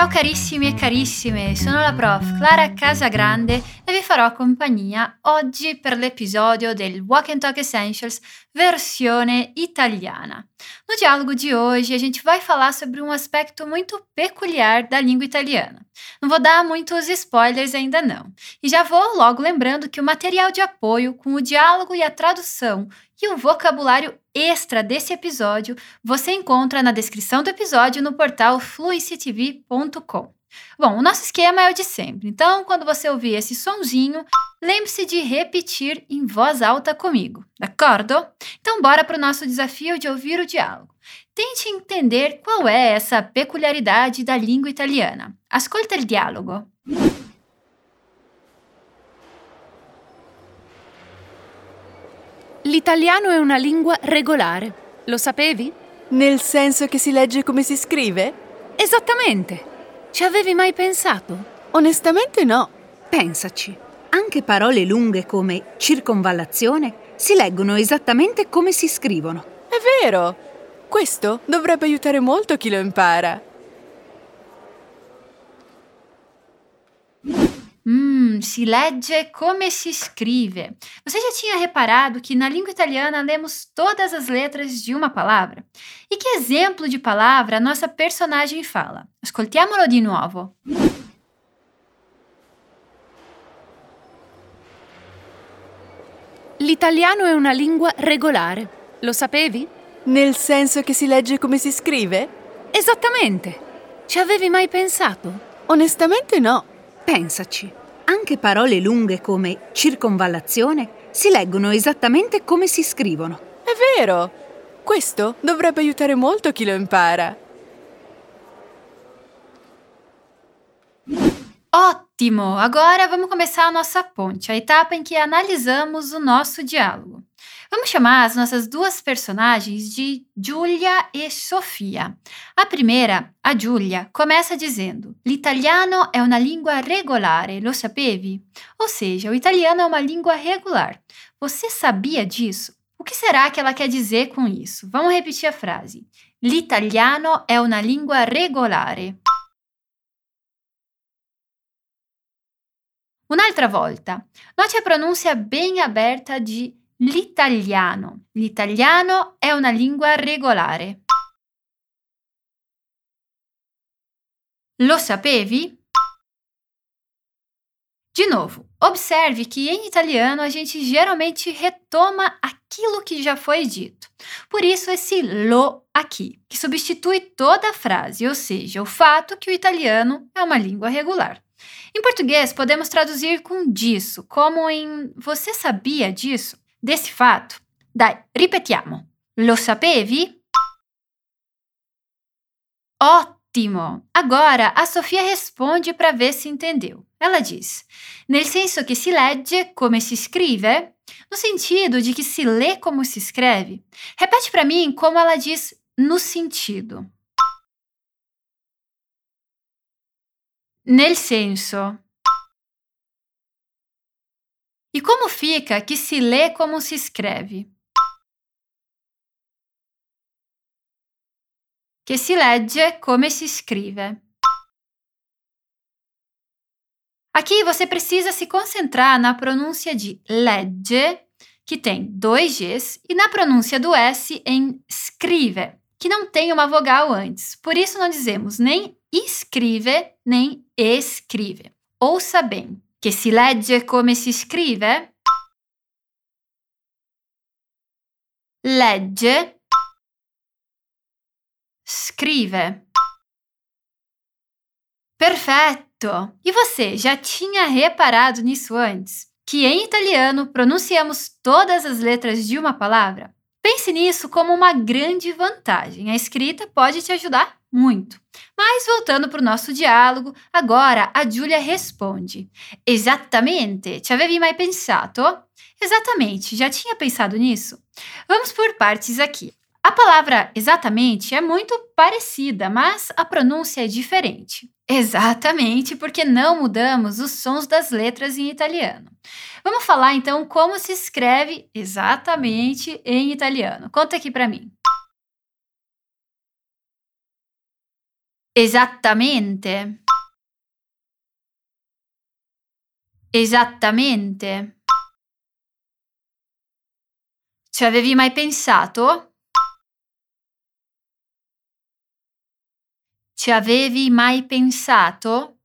Ciao carissimi e carissime, sono la prof Clara Casagrande e vi farò compagnia oggi per l'episodio del Walk and Talk Essentials versione italiana. No diálogo de hoje, a gente vai falar sobre um aspecto muito peculiar da língua italiana. Não vou dar muitos spoilers ainda não. E já vou logo lembrando que o material de apoio com o diálogo e a tradução e o vocabulário extra desse episódio você encontra na descrição do episódio no portal fluencytv.com. Bom, o nosso esquema é o de sempre, então quando você ouvir esse sonzinho, lembre-se de repetir em voz alta comigo, d'accordo? Então bora para o nosso desafio de ouvir o diálogo. Tente entender qual é essa peculiaridade da língua italiana. Ascolta il dialogo. L'italiano è una lingua regolare. Lo sapevi? Nel senso che si legge come si scrive? Esattamente. Ci avevi mai pensato? Onestamente no. Pensaci. Anche parole lunghe come circonvallazione si leggono esattamente come si scrivono. È vero. Questo dovrebbe aiutare molto chi lo impara. Si legge come si scrive. Você já tinha reparado que na língua italiana lemos todas as letras de uma palavra? E que exemplo de palavra a nossa personagem fala? Ascoltiamolo di nuovo. L'italiano è una lingua regolare. Lo sapevi? Nel senso che si legge come si scrive? Esattamente. Ci avevi mai pensato? Onestamente no. Pensaci. Anche parole lunghe come circonvallazione si leggono esattamente come si scrivono. È vero. Questo dovrebbe aiutare molto chi lo impara. Ótimo! Agora vamos começar a nossa ponte, a etapa em que analisamos o nosso diálogo. Vamos chamar as nossas duas personagens de Giulia e Sofia. A primeira, a Giulia, começa dizendo: L'italiano è una lingua regolare, lo sapevi? Ou seja, o italiano é uma língua regular. Você sabia disso? O que será que ela quer dizer com isso? Vamos repetir a frase. L'italiano è una lingua regolare. Un'altra volta, note a pronúncia bem aberta de l'italiano. L'italiano è una lingua regolare. Lo sapevi? De novo, observe que em italiano a gente geralmente retoma aquilo que já foi dito. Por isso, esse lo aqui, que substitui toda a frase, ou seja, o fato que o italiano é uma língua regular. Em português, podemos traduzir com disso, como em Você sabia disso? Desse fato? Dai, ripetiamo. Lo sapevi? Ótimo! Agora a Sofia responde para ver se entendeu. Ela diz: Nel senso che si legge come si scrive? No sentido de que se lê como se escreve? Repete para mim como ela diz no sentido. Nel senso. E como fica que se lê como se escreve? Che si legge come si scrive. Aqui você precisa se concentrar na pronúncia de legge, que tem dois Gs, e na pronúncia do S em scrive, que não tem uma vogal antes. Por isso não dizemos nem escrive nem escrive. Ouça bem. Che si legge come si scrive? Legge. Scrive. Perfetto! E você já tinha reparado nisso antes? Que em italiano pronunciamos todas as letras de uma palavra? Pense nisso como uma grande vantagem. A escrita pode te ajudar muito. Mas voltando para o nosso diálogo, agora a Giulia responde: Exatamente, ci avevi mai pensato? Exatamente, já tinha pensado nisso? Vamos por partes aqui. A palavra exatamente é muito parecida, mas a pronúncia é diferente. Exatamente, porque não mudamos os sons das letras em italiano. Vamos falar então como se escreve exatamente em italiano. Conta aqui para mim. Esattamente. Esattamente. Ci avevi mai pensato? Ci avevi mai pensato?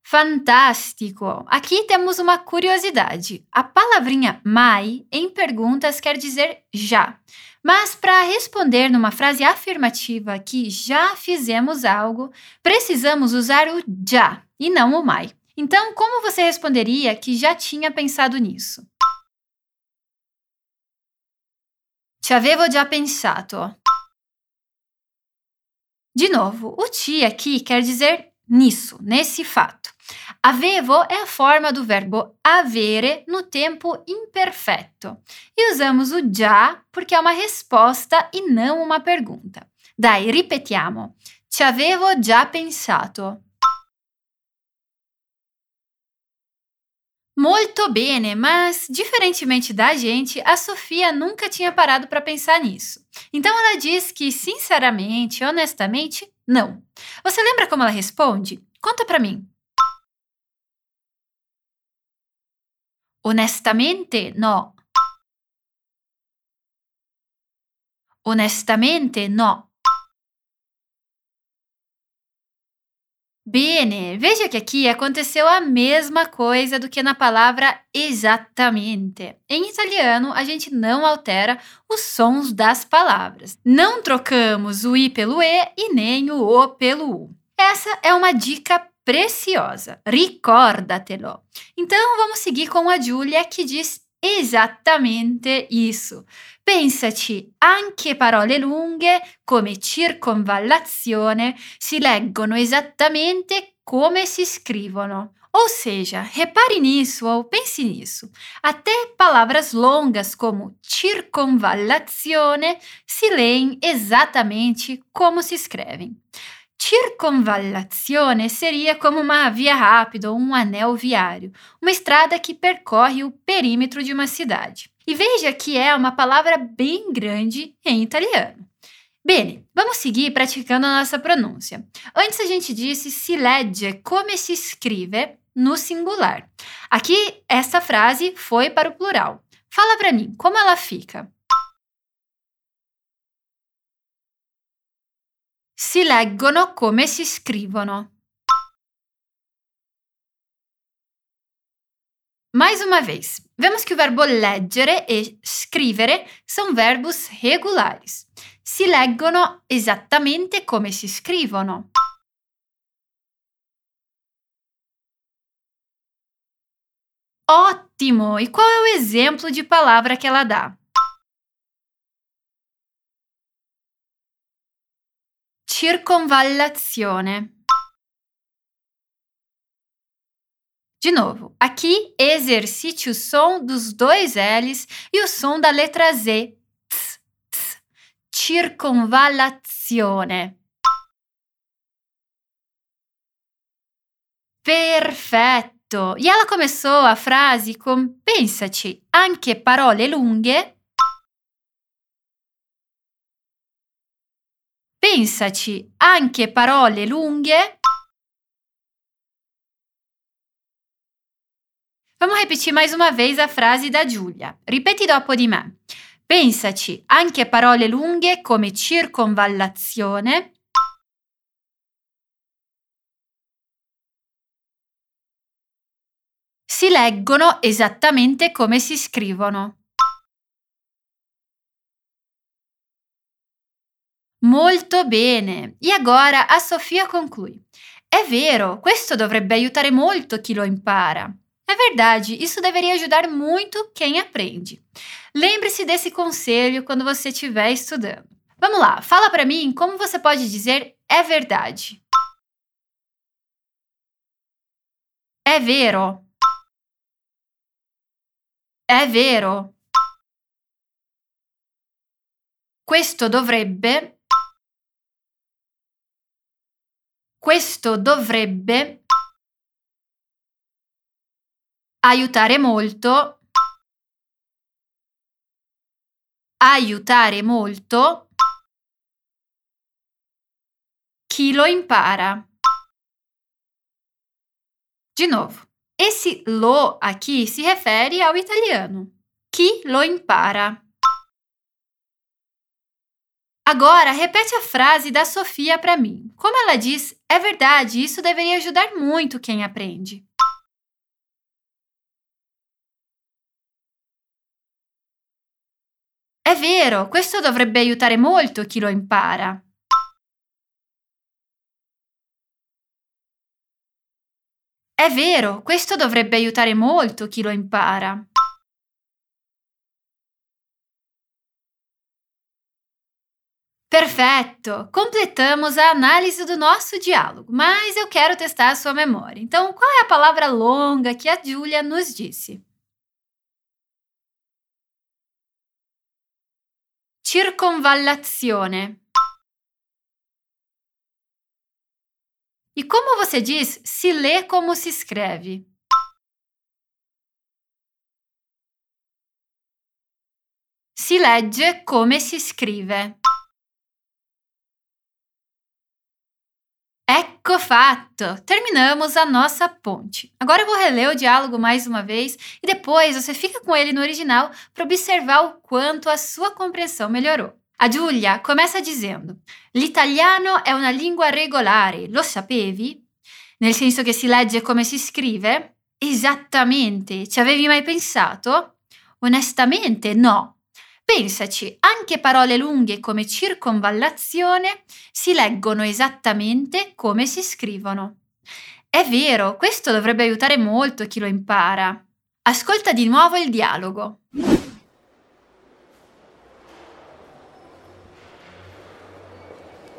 Fantástico! Aqui temos uma curiosidade. A palavrinha mai em perguntas quer dizer já. Mas para responder numa frase afirmativa que já fizemos algo, precisamos usar o já e não o mai. Então, como você responderia que já tinha pensado nisso? Ci avevo già pensato. De novo, o ti aqui quer dizer nisso, nesse fato. Avevo é a forma do verbo avere no tempo imperfeito. E usamos o già porque é uma resposta e não uma pergunta. Dai, ripetiamo. Ci avevo già pensato. Molto bene, mas diferentemente da gente, a Sofia nunca tinha parado para pensar nisso. Então ela diz que, sinceramente, honestamente, não. Você lembra como ela responde? Conta para mim. Honestamente, no. Honestamente, no. Bene, veja que aqui aconteceu a mesma coisa do que na palavra exatamente. Em italiano, a gente não altera os sons das palavras. Não trocamos o i pelo e e nem o o pelo u. Essa é uma dica preciosa. Ricordatelo. Então vamos seguir com a Giulia que diz esattamente isso. Pensati, anche parole lunghe come circonvallazione si leggono esattamente come si scrivono. Ou seja, repare nisso ou pense nisso. Até palavras longas como circonvallazione se leem exatamente como se escrevem. Circonvallazione seria como uma via rápida ou um anel viário, uma estrada que percorre o perímetro de uma cidade. E veja que é uma palavra bem grande em italiano. Bene, vamos seguir praticando a nossa pronúncia. Antes a gente disse si legge come si scrive no singular. Aqui essa frase foi para o plural. Fala para mim, como ela fica? Si leggono come si scrivono. Mais uma vez, vemos que o verbo leggere e scrivere são verbos regulares. Si leggono esattamente come si scrivono. Ótimo! E qual é o exemplo de palavra que ela dá? Circonvallazione. De novo, aqui exercite o som dos dois L's e o som da letra Z. Tss, tss. Circonvallazione. Perfetto! E ela começou a frase com pensaci, anche parole lunghe Pensaci, anche parole lunghe. Vamos repetir mais uma vez a frase da Giulia. Ripeti dopo di me. Pensaci, anche parole lunghe come circonvallazione. Si leggono esattamente come si scrivono. Molto bene! E agora a Sofia conclui. É vero, questo dovrebbe aiutare molto chi lo impara. É verdade, isso deveria ajudar muito quem aprende. Lembre-se desse conselho quando você estiver estudando. Vamos lá, fala para mim como você pode dizer é verdade. É vero. É vero. Questo dovrebbe Questo dovrebbe aiutare molto aiutare molto chi lo impara. De novo, esse lo aqui se refere ao italiano. Chi lo impara. Agora, repete a frase da Sofia para mim. Como ela diz, é verdade, isso deveria ajudar muito quem aprende. È vero, questo dovrebbe aiutare molto chi lo impara. È vero, questo dovrebbe aiutare molto chi lo impara. Perfeito! Completamos a análise do nosso diálogo, mas eu quero testar a sua memória. Então, qual é a palavra longa que a Julia nos disse? Circonvallazione. E como você diz, se lê como se escreve? Si legge come si scrive. Ecco fatto! Terminamos a nossa ponte. Agora eu vou reler o diálogo mais uma vez e depois você fica com ele no original para observar o quanto a sua compreensão melhorou. A Giulia começa dizendo: L'italiano è una lingua regolare, lo sapevi? Nel senso che si legge come si scrive? Esattamente, ci avevi mai pensato? Onestamente no, Pensaci, anche parole lunghe come circonvallazione si leggono esattamente come si scrivono. È vero, questo dovrebbe aiutare molto chi lo impara. Ascolta di nuovo il dialogo.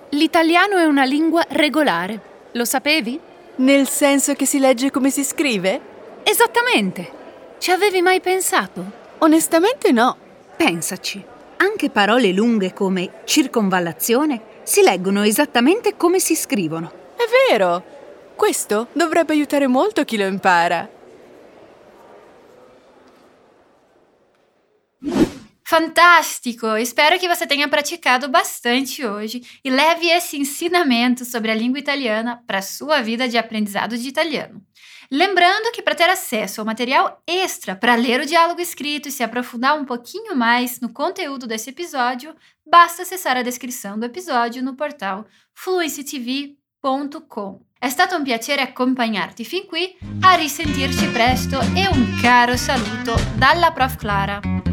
L'italiano è una lingua regolare. Lo sapevi? Nel senso che si legge come si scrive? Esattamente. Ci avevi mai pensato? Onestamente no. Pensaci, anche parole lunghe come circonvallazione si leggono esattamente come si scrivono. È vero! Questo dovrebbe aiutare molto chi lo impara. Fantástico! Espero que você tenha praticado bastante hoje e leve esse ensinamento sobre a língua italiana para a sua vida de aprendizado de italiano. Lembrando que para ter acesso ao material extra para ler o diálogo escrito e se aprofundar um pouquinho mais no conteúdo desse episódio, basta acessar a descrição do episódio no portal fluencytv.com. È stato un piacere accompagnarti fin qui, a risentirci presto e un caro saluto dalla Prof Clara.